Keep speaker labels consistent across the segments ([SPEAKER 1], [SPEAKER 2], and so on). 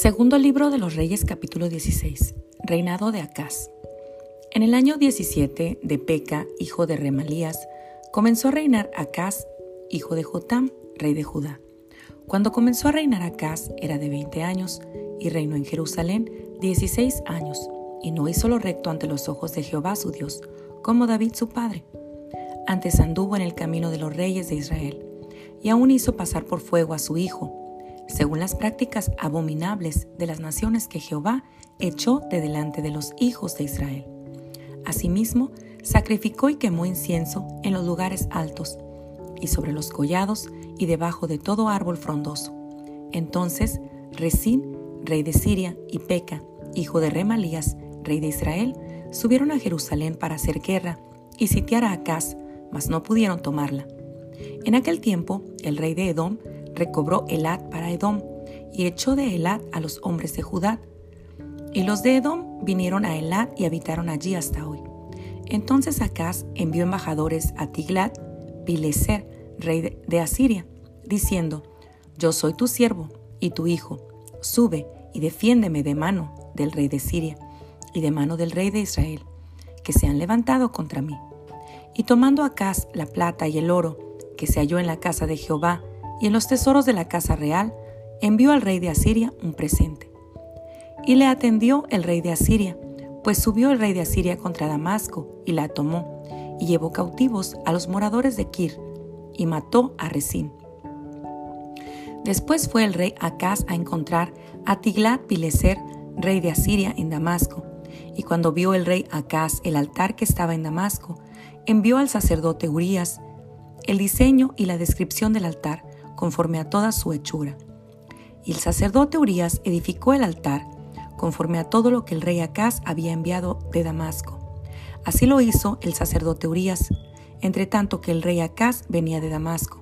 [SPEAKER 1] Segundo libro de los Reyes capítulo 16. Reinado de Acaz. En el año 17 de Peca, hijo de Remalías, comenzó a reinar Acaz, hijo de Jotam, rey de Judá. Cuando comenzó a reinar Acaz era de 20 años y reinó en Jerusalén 16 años y no hizo lo recto ante los ojos de Jehová su Dios, como David su padre. Antes anduvo en el camino de los reyes de Israel y aún hizo pasar por fuego a su hijo, según las prácticas abominables de las naciones que Jehová echó de delante de los hijos de Israel. Asimismo, sacrificó y quemó incienso en los lugares altos, y sobre los collados y debajo de todo árbol frondoso. Entonces, Resín, rey de Siria, y Peca, hijo de Remalías, rey de Israel, subieron a Jerusalén para hacer guerra y sitiar a Acaz, mas no pudieron tomarla. En aquel tiempo, el rey de Edom recobró Elad para Edom y echó de Elad a los hombres de Judá. Y los de Edom vinieron a Elad y habitaron allí hasta hoy. Entonces Acaz envió embajadores a Tiglat, Pileser, rey de Asiria, diciendo, Yo soy tu siervo y tu hijo, sube y defiéndeme de mano del rey de Siria y de mano del rey de Israel, que se han levantado contra mí. Y tomando Acaz la plata y el oro que se halló en la casa de Jehová y en los tesoros de la casa real, envió al rey de Asiria un presente. Y le atendió el rey de Asiria, pues subió el rey de Asiria contra Damasco y la tomó, y llevó cautivos a los moradores de Kir, y mató a Resín. Después fue el rey Acaz a encontrar a Tiglat-Pileser, rey de Asiria, en Damasco, y cuando vio el rey Acaz el altar que estaba en Damasco, envió al sacerdote Urías el diseño y la descripción del altar conforme a toda su hechura. Y el sacerdote Urías edificó el altar conforme a todo lo que el rey Acaz había enviado de Damasco. Así lo hizo el sacerdote Urías, entre tanto que el rey Acaz venía de Damasco.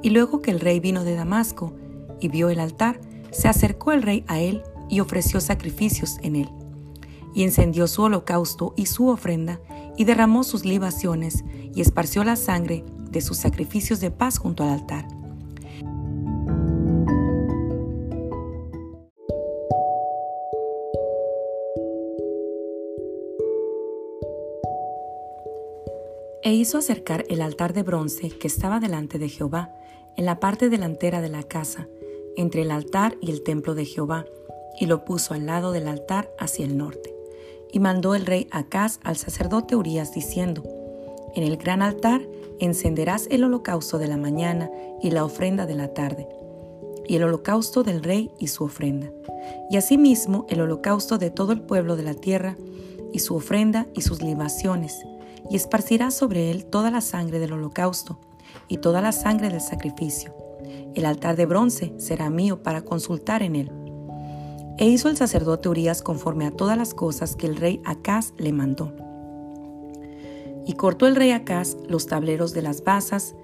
[SPEAKER 1] Y luego que el rey vino de Damasco y vio el altar, se acercó el rey a él y ofreció sacrificios en él. Y encendió su holocausto y su ofrenda, y derramó sus libaciones, y esparció la sangre de sus sacrificios de paz junto al altar. E hizo acercar el altar de bronce que estaba delante de Jehová, en la parte delantera de la casa, entre el altar y el templo de Jehová, y lo puso al lado del altar hacia el norte. Y mandó el rey Acaz al sacerdote Urías diciendo, En el gran altar encenderás el holocausto de la mañana y la ofrenda de la tarde, y el holocausto del rey y su ofrenda, y asimismo el holocausto de todo el pueblo de la tierra, y su ofrenda y sus libaciones, y esparcirá sobre él toda la sangre del holocausto y toda la sangre del sacrificio. El altar de bronce será mío para consultar en él. E hizo el sacerdote Urias conforme a todas las cosas que el rey Acaz le mandó. Y cortó el rey Acaz los tableros de las basas,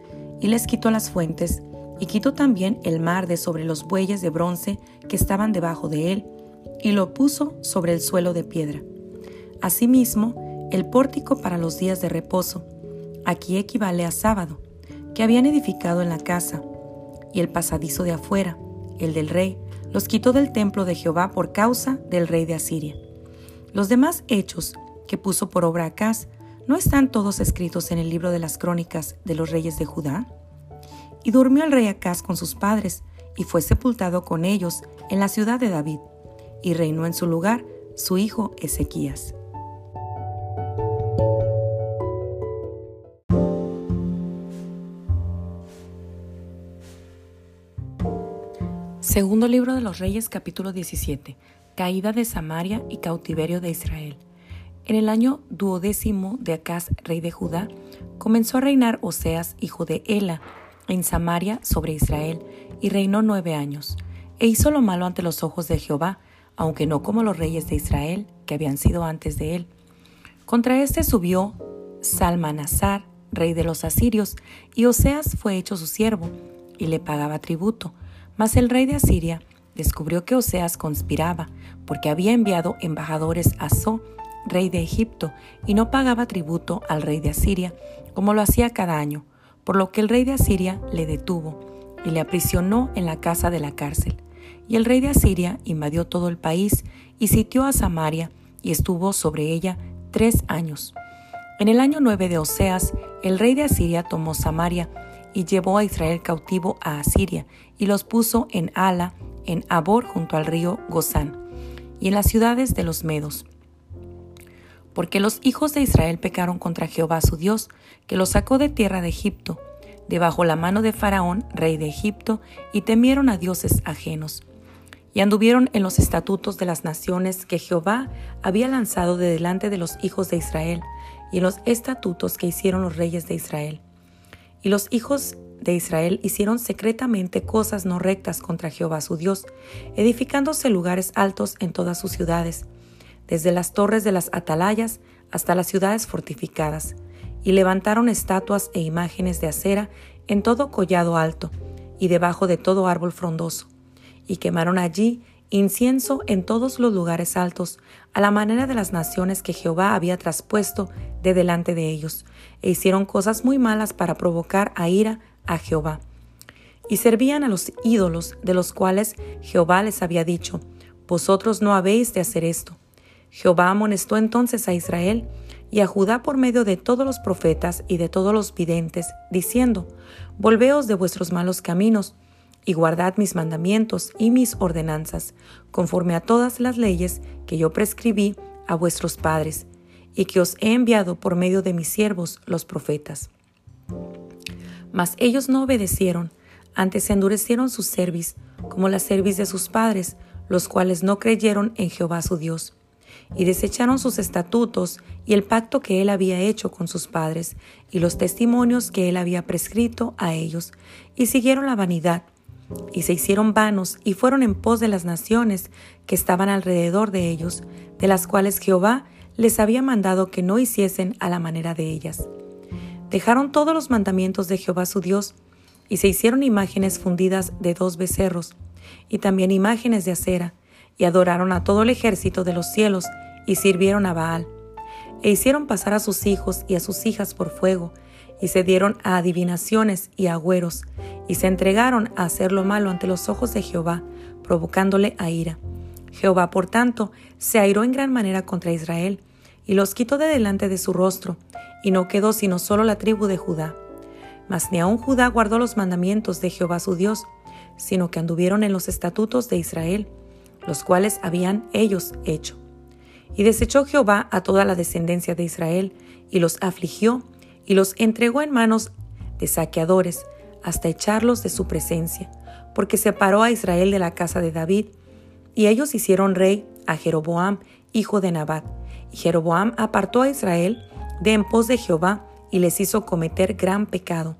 [SPEAKER 1] y les quitó las fuentes, y quitó también el mar de sobre los bueyes de bronce que estaban debajo de él, y lo puso sobre el suelo de piedra. Asimismo, el pórtico para los días de reposo, aquí equivale a sábado, que habían edificado en la casa, y el pasadizo de afuera, el del rey, los quitó del templo de Jehová por causa del rey de Asiria. Los demás hechos que puso por obra Acaz, ¿no están todos escritos en el libro de las crónicas de los reyes de Judá? Y durmió el rey Acaz con sus padres, y fue sepultado con ellos en la ciudad de David, y reinó en su lugar su hijo Ezequías. Segundo libro de los Reyes capítulo 17. Caída de Samaria y cautiverio de Israel. En el año duodécimo de Acaz, rey de Judá, comenzó a reinar Oseas, hijo de Ela, en Samaria sobre Israel, y reinó nueve años. E hizo lo malo ante los ojos de Jehová, aunque no como los reyes de Israel, que habían sido antes de él. Contra éste subió Salmanasar, rey de los asirios, y Oseas fue hecho su siervo, y le pagaba tributo mas el rey de Asiria descubrió que Oseas conspiraba, porque había enviado embajadores a So, rey de Egipto, y no pagaba tributo al rey de Asiria, como lo hacía cada año, por lo que el rey de Asiria le detuvo y le aprisionó en la casa de la cárcel. Y el rey de Asiria invadió todo el país y sitió a Samaria y estuvo sobre ella tres años. En el año nueve de Oseas, el rey de Asiria tomó Samaria y llevó a Israel cautivo a Asiria y los puso en Ala, en Abor junto al río Gozán, y en las ciudades de los Medos. Porque los hijos de Israel pecaron contra Jehová su Dios, que los sacó de tierra de Egipto, debajo la mano de Faraón, rey de Egipto, y temieron a dioses ajenos y anduvieron en los estatutos de las naciones que Jehová había lanzado de delante de los hijos de Israel, y en los estatutos que hicieron los reyes de Israel. Y los hijos de Israel hicieron secretamente cosas no rectas contra Jehová su Dios, edificándose lugares altos en todas sus ciudades, desde las torres de las atalayas hasta las ciudades fortificadas, y levantaron estatuas e imágenes de acera en todo collado alto, y debajo de todo árbol frondoso y quemaron allí incienso en todos los lugares altos, a la manera de las naciones que Jehová había traspuesto de delante de ellos, e hicieron cosas muy malas para provocar a ira a Jehová. Y servían a los ídolos de los cuales Jehová les había dicho, Vosotros no habéis de hacer esto. Jehová amonestó entonces a Israel y a Judá por medio de todos los profetas y de todos los videntes, diciendo, Volveos de vuestros malos caminos, y guardad mis mandamientos y mis ordenanzas, conforme a todas las leyes que yo prescribí a vuestros padres, y que os he enviado por medio de mis siervos los profetas. Mas ellos no obedecieron, antes se endurecieron su cerviz, como la cerviz de sus padres, los cuales no creyeron en Jehová su Dios, y desecharon sus estatutos y el pacto que él había hecho con sus padres, y los testimonios que él había prescrito a ellos, y siguieron la vanidad, y se hicieron vanos y fueron en pos de las naciones que estaban alrededor de ellos, de las cuales Jehová les había mandado que no hiciesen a la manera de ellas. Dejaron todos los mandamientos de Jehová su Dios, y se hicieron imágenes fundidas de dos becerros, y también imágenes de acera, y adoraron a todo el ejército de los cielos, y sirvieron a Baal. E hicieron pasar a sus hijos y a sus hijas por fuego, y se dieron a adivinaciones y agüeros, y se entregaron a hacer lo malo ante los ojos de Jehová, provocándole a ira. Jehová, por tanto, se airó en gran manera contra Israel, y los quitó de delante de su rostro, y no quedó sino solo la tribu de Judá. Mas ni aun Judá guardó los mandamientos de Jehová su Dios, sino que anduvieron en los estatutos de Israel, los cuales habían ellos hecho. Y desechó Jehová a toda la descendencia de Israel, y los afligió, y los entregó en manos de saqueadores, hasta echarlos de su presencia, porque separó a Israel de la casa de David, y ellos hicieron rey a Jeroboam, hijo de Nabat. Y Jeroboam apartó a Israel de en pos de Jehová, y les hizo cometer gran pecado.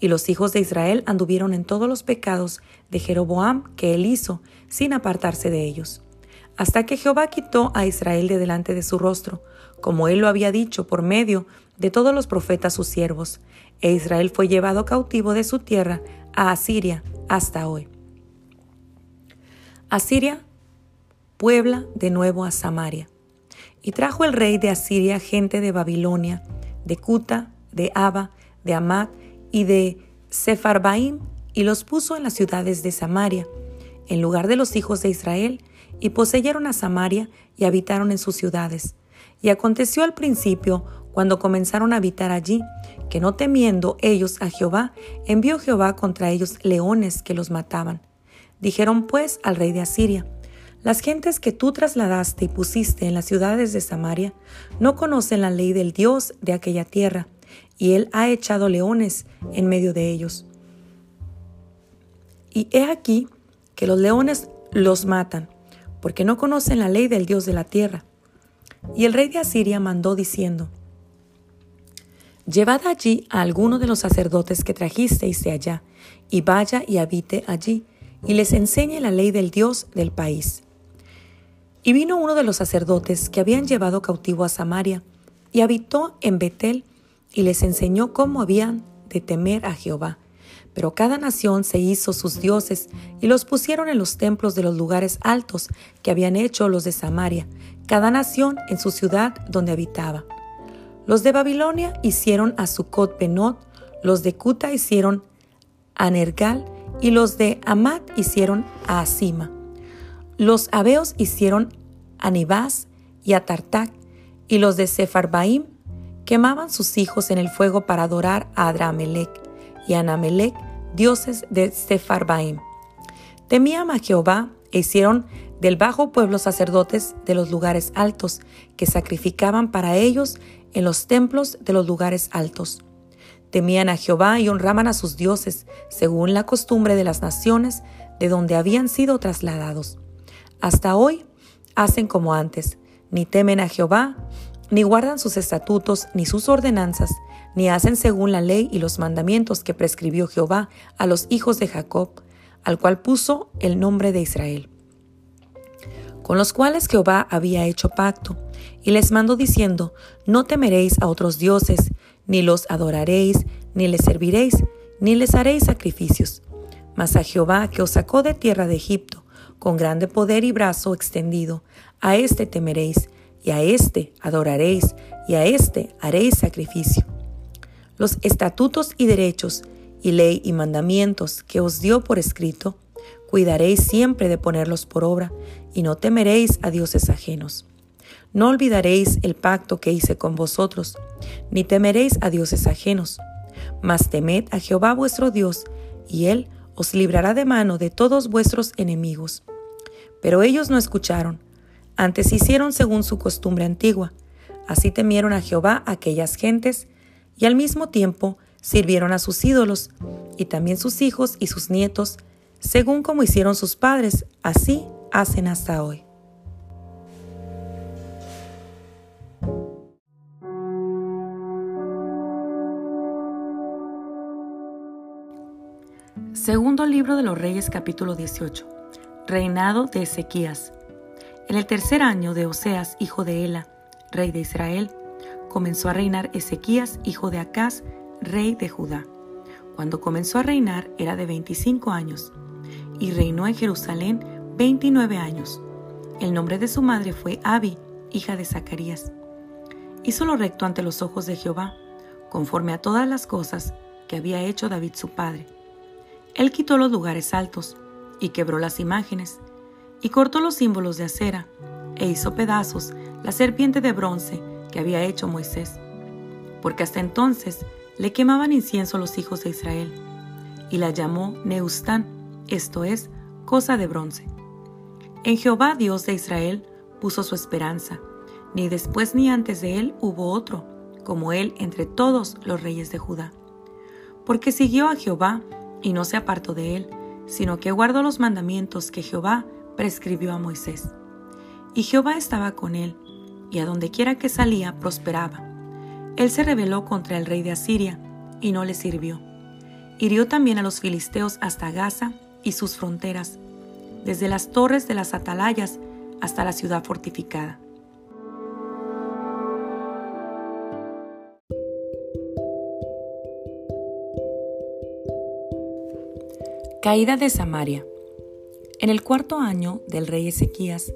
[SPEAKER 1] Y los hijos de Israel anduvieron en todos los pecados de Jeroboam que él hizo, sin apartarse de ellos. Hasta que Jehová quitó a Israel de delante de su rostro, como él lo había dicho por medio de todos los profetas sus siervos, e Israel fue llevado cautivo de su tierra a Asiria hasta hoy. Asiria puebla de nuevo a Samaria. Y trajo el rey de Asiria gente de Babilonia, de Cuta, de Aba, de Amad y de Sepharbaim, y los puso en las ciudades de Samaria, en lugar de los hijos de Israel, y poseyeron a Samaria y habitaron en sus ciudades. Y aconteció al principio, cuando comenzaron a habitar allí, que no temiendo ellos a Jehová, envió Jehová contra ellos leones que los mataban. Dijeron pues al rey de Asiria, las gentes que tú trasladaste y pusiste en las ciudades de Samaria no conocen la ley del Dios de aquella tierra, y él ha echado leones en medio de ellos. Y he aquí que los leones los matan, porque no conocen la ley del Dios de la tierra. Y el rey de Asiria mandó diciendo, Llevad allí a alguno de los sacerdotes que trajisteis de allá, y vaya y habite allí, y les enseñe la ley del Dios del país. Y vino uno de los sacerdotes que habían llevado cautivo a Samaria, y habitó en Betel, y les enseñó cómo habían de temer a Jehová. Pero cada nación se hizo sus dioses, y los pusieron en los templos de los lugares altos que habían hecho los de Samaria, cada nación en su ciudad donde habitaba. Los de Babilonia hicieron a Sucot Benot, los de Cuta hicieron a Nergal y los de Amat hicieron a Asima. Los Abeos hicieron a Nibás y a Tartac, y los de Sefarbaim quemaban sus hijos en el fuego para adorar a Adramelech y a Anamelech, dioses de Sefarbaim. Temían a Jehová e hicieron del bajo pueblo sacerdotes de los lugares altos, que sacrificaban para ellos en los templos de los lugares altos. Temían a Jehová y honraban a sus dioses, según la costumbre de las naciones de donde habían sido trasladados. Hasta hoy hacen como antes, ni temen a Jehová, ni guardan sus estatutos, ni sus ordenanzas, ni hacen según la ley y los mandamientos que prescribió Jehová a los hijos de Jacob, al cual puso el nombre de Israel, con los cuales Jehová había hecho pacto, y les mandó diciendo, no temeréis a otros dioses, ni los adoraréis, ni les serviréis, ni les haréis sacrificios. Mas a Jehová que os sacó de tierra de Egipto, con grande poder y brazo extendido, a éste temeréis, y a éste adoraréis, y a éste haréis sacrificio. Los estatutos y derechos, y ley y mandamientos que os dio por escrito, cuidaréis siempre de ponerlos por obra, y no temeréis a dioses ajenos. No olvidaréis el pacto que hice con vosotros, ni temeréis a dioses ajenos, mas temed a Jehová vuestro Dios, y él os librará de mano de todos vuestros enemigos. Pero ellos no escucharon, antes hicieron según su costumbre antigua. Así temieron a Jehová aquellas gentes, y al mismo tiempo sirvieron a sus ídolos, y también sus hijos y sus nietos, según como hicieron sus padres, así hacen hasta hoy. Segundo libro de los Reyes capítulo 18. Reinado de Ezequías. En el tercer año de Oseas, hijo de Ela, rey de Israel, comenzó a reinar Ezequías, hijo de Acaz, rey de Judá. Cuando comenzó a reinar era de 25 años y reinó en Jerusalén 29 años. El nombre de su madre fue Abi, hija de Zacarías. Hizo lo recto ante los ojos de Jehová, conforme a todas las cosas que había hecho David su padre él quitó los lugares altos y quebró las imágenes y cortó los símbolos de acera e hizo pedazos la serpiente de bronce que había hecho Moisés, porque hasta entonces le quemaban incienso los hijos de Israel, y la llamó Neustán, esto es, cosa de bronce. En Jehová Dios de Israel puso su esperanza, ni después ni antes de él hubo otro, como él entre todos los reyes de Judá. Porque siguió a Jehová y no se apartó de él, sino que guardó los mandamientos que Jehová prescribió a Moisés. Y Jehová estaba con él, y a donde quiera que salía prosperaba. Él se rebeló contra el rey de Asiria, y no le sirvió. Hirió también a los filisteos hasta Gaza y sus fronteras, desde las torres de las atalayas hasta la ciudad fortificada. Caída de Samaria. En el cuarto año del rey Ezequías,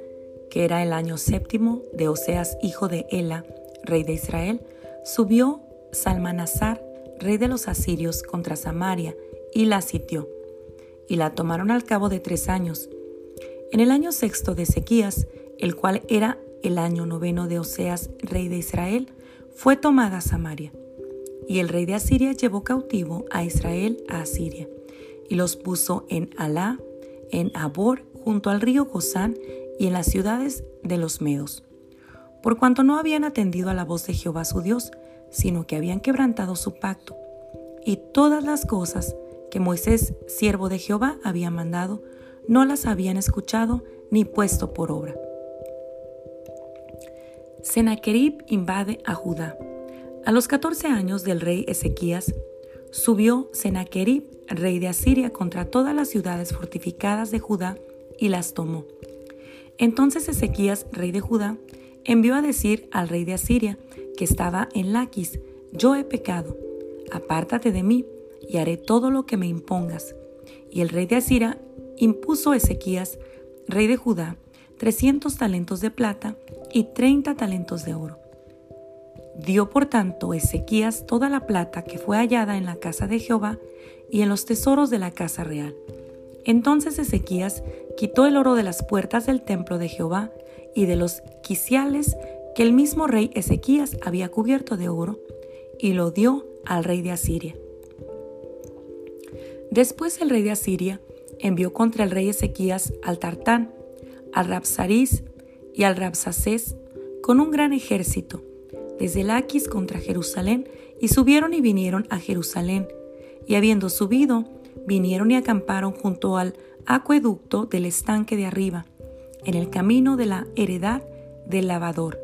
[SPEAKER 1] que era el año séptimo de Oseas, hijo de Ela, rey de Israel, subió Salmanasar, rey de los asirios, contra Samaria y la sitió, y la tomaron al cabo de tres años. En el año sexto de Ezequías, el cual era el año noveno de Oseas, rey de Israel, fue tomada Samaria. Y el rey de Asiria llevó cautivo a Israel a Asiria y los puso en Alá, en Abor, junto al río Gozán y en las ciudades de los Medos. Por cuanto no habían atendido a la voz de Jehová su Dios, sino que habían quebrantado su pacto, y todas las cosas que Moisés, siervo de Jehová, había mandado, no las habían escuchado ni puesto por obra. Sennacherib invade a Judá. A los catorce años del rey Ezequías, subió Sennacherib, rey de Asiria, contra todas las ciudades fortificadas de Judá y las tomó. Entonces Ezequías, rey de Judá, envió a decir al rey de Asiria, que estaba en Laquis, yo he pecado, apártate de mí y haré todo lo que me impongas. Y el rey de Asiria impuso a Ezequías, rey de Judá, trescientos talentos de plata y treinta talentos de oro. Dio por tanto Ezequías toda la plata que fue hallada en la casa de Jehová y en los tesoros de la casa real. Entonces Ezequías quitó el oro de las puertas del templo de Jehová y de los quiciales que el mismo rey Ezequías había cubierto de oro, y lo dio al rey de Asiria. Después el rey de Asiria envió contra el rey Ezequías al Tartán, al Rapsaris y al Rapsacés con un gran ejército, desde Laquis contra Jerusalén, y subieron y vinieron a Jerusalén, y habiendo subido, vinieron y acamparon junto al acueducto del estanque de arriba, en el camino de la heredad del lavador.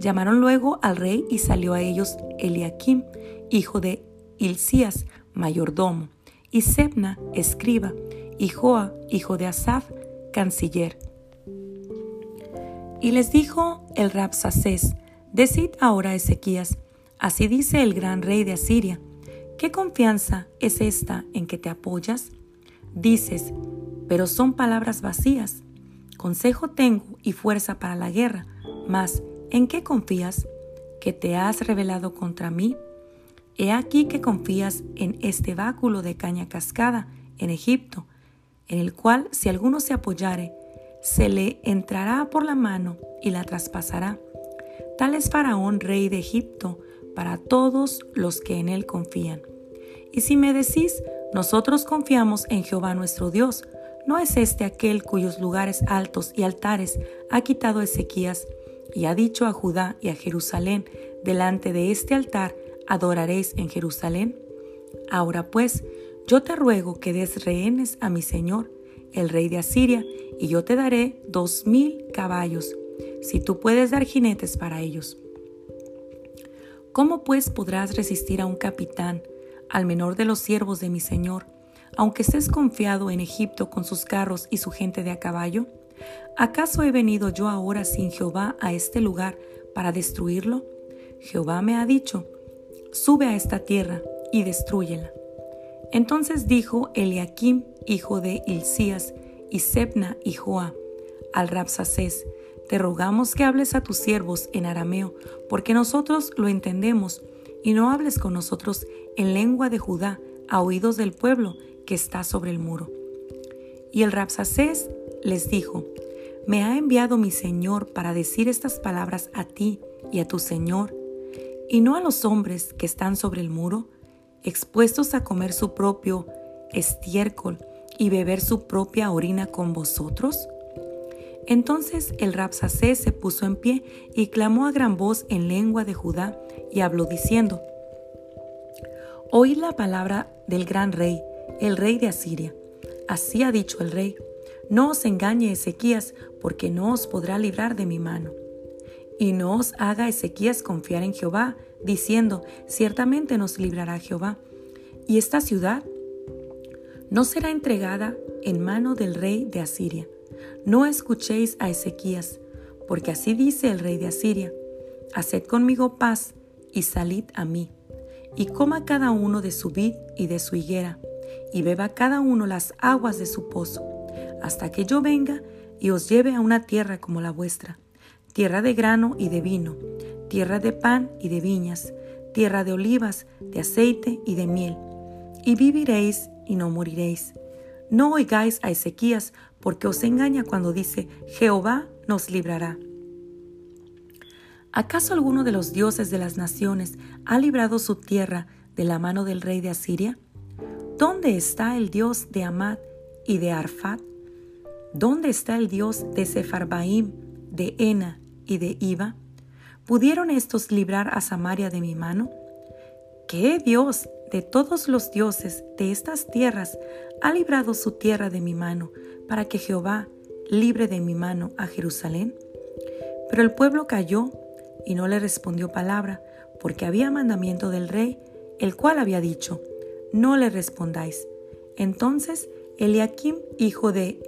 [SPEAKER 1] Llamaron luego al rey y salió a ellos Eliakim, hijo de Hilcías, mayordomo, y Sebna, escriba, y Joa, hijo de Asaf, canciller. Y les dijo el Rapsacés, decid ahora a Ezequías, así dice el gran rey de Asiria, ¿qué confianza es esta en que te apoyas? Dices, pero son palabras vacías. Consejo tengo y fuerza para la guerra, mas ¿en qué confías? ¿Que te has revelado contra mí? He aquí que confías en este báculo de caña cascada en Egipto, en el cual si alguno se apoyare, se le entrará por la mano y la traspasará. Tal es Faraón, rey de Egipto, para todos los que en él confían. Y si me decís, nosotros confiamos en Jehová nuestro Dios, ¿no es este aquel cuyos lugares altos y altares ha quitado Ezequías y ha dicho a Judá y a Jerusalén, delante de este altar adoraréis en Jerusalén? Ahora pues, yo te ruego que des rehenes a mi señor, el rey de Asiria, y yo te daré dos mil caballos, si tú puedes dar jinetes para ellos. ¿Cómo pues podrás resistir a un capitán, al menor de los siervos de mi señor, aunque estés confiado en Egipto con sus carros y su gente de a caballo? ¿Acaso he venido yo ahora sin Jehová a este lugar para destruirlo? Jehová me ha dicho, sube a esta tierra y destruyela. Entonces dijo Eliakim, hijo de Hilcías, y Sebna y Joa, al Rapsacés, te rogamos que hables a tus siervos en arameo, porque nosotros lo entendemos, y no hables con nosotros en lengua de Judá, a oídos del pueblo que está sobre el muro. Y el Rapsacés les dijo, me ha enviado mi Señor para decir estas palabras a ti y a tu Señor, y no a los hombres que están sobre el muro, expuestos a comer su propio estiércol y beber su propia orina con vosotros? Entonces el Rapsacés se puso en pie y clamó a gran voz en lengua de Judá y habló diciendo, Oíd la palabra del gran rey, el rey de Asiria. Así ha dicho el rey, no os engañe Ezequías, porque no os podrá librar de mi mano. Y no os haga Ezequías confiar en Jehová, diciendo, ciertamente nos librará Jehová. Y esta ciudad no será entregada en mano del rey de Asiria. No escuchéis a Ezequías, porque así dice el rey de Asiria, haced conmigo paz y salid a mí, y coma cada uno de su vid y de su higuera, y beba cada uno las aguas de su pozo, hasta que yo venga y os lleve a una tierra como la vuestra tierra de grano y de vino, tierra de pan y de viñas, tierra de olivas, de aceite y de miel. Y viviréis y no moriréis. No oigáis a Ezequías, porque os engaña cuando dice, Jehová nos librará. ¿Acaso alguno de los dioses de las naciones ha librado su tierra de la mano del rey de Asiria? ¿Dónde está el dios de Amad y de Arfat? ¿Dónde está el dios de Sefarbaim, de Ena y de Iva? ¿Pudieron estos librar a Samaria de mi mano? ¿Qué Dios de todos los dioses de estas tierras ha librado su tierra de mi mano para que Jehová libre de mi mano a Jerusalén? Pero el pueblo cayó y no le respondió palabra, porque había mandamiento del rey, el cual había dicho, no le respondáis. Entonces Eliakim, hijo de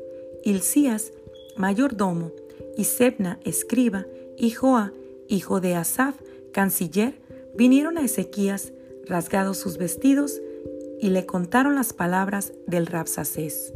[SPEAKER 1] Hilcías, mayordomo, y Sebna, escriba, y Joa, hijo de Asaf, canciller, vinieron a Ezequías, rasgados sus vestidos, y le contaron las palabras del Rapsacés.